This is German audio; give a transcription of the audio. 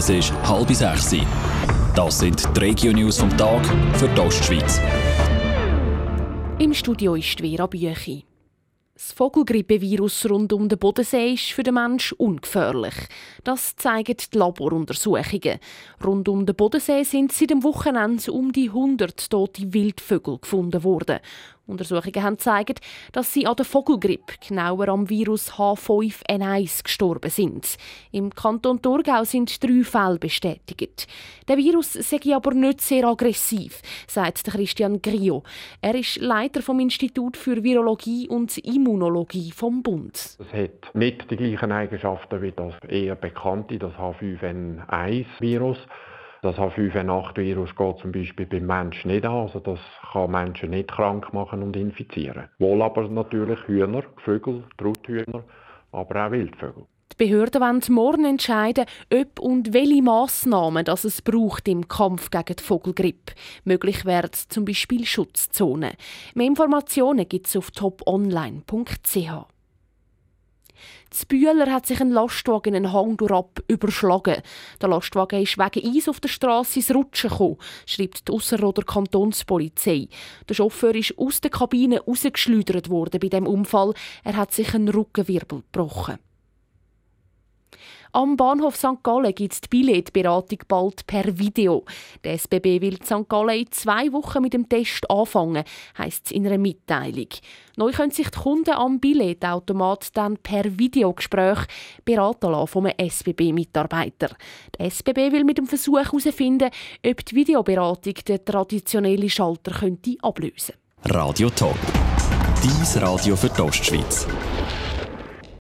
Es ist halb sechs. Das sind die Regio-News vom Tag für die Ostschweiz. Im Studio ist Vera Büchi. Das Vogelgrippevirus rund um den Bodensee ist für den Menschen ungefährlich. Das zeigen die Laboruntersuchungen. Rund um den Bodensee sind seit dem Wochenende um die 100 tote Wildvögel gefunden worden. Untersuchungen haben gezeigt, dass sie an der Vogelgrippe, genauer am Virus H5N1, gestorben sind. Im Kanton Thurgau sind drei Fälle bestätigt. Der Virus sei aber nicht sehr aggressiv, sagt Christian Griot. Er ist Leiter vom Institut für Virologie und Immunologie vom Bund. Es hat nicht die gleichen Eigenschaften wie das eher bekannte, das H5N1-Virus. Das H5N8-Virus geht zum Beispiel beim Menschen nicht an, also das kann Menschen nicht krank machen und infizieren. Wohl aber natürlich Hühner, Vögel, Truthühner, aber auch Wildvögel. Die Behörden wollen morgen entscheiden, ob und welche Massnahmen das es braucht im Kampf gegen die Vogelgrippe. Möglich wären zum Beispiel Schutzzonen. Mehr Informationen gibt es auf toponline.ch. Z Bühler hat sich ein Lastwagen einen Hang durchab überschlagen. Der Lastwagen ist wegen Eis auf der Straße ins Rutschen gekommen, schreibt die Ausserrhoder Kantonspolizei. Der Chauffeur ist aus der Kabine rausgeschleudert worden bei dem Unfall. Er hat sich einen Rückenwirbel gebrochen. Am Bahnhof St. Gallen gibt es die Billetberatung bald per Video. Der SBB will St. Gallen in zwei Wochen mit dem Test anfangen, heisst es in einer Mitteilung. Neu können sich die Kunden am Billetautomat dann per Videogespräch beraten lassen vom SBB-Mitarbeiter. Der SBB will mit dem Versuch herausfinden, ob die Videoberatung den traditionellen Schalter könnte ablösen Radio Top. Dies Radio für die Ostschweiz.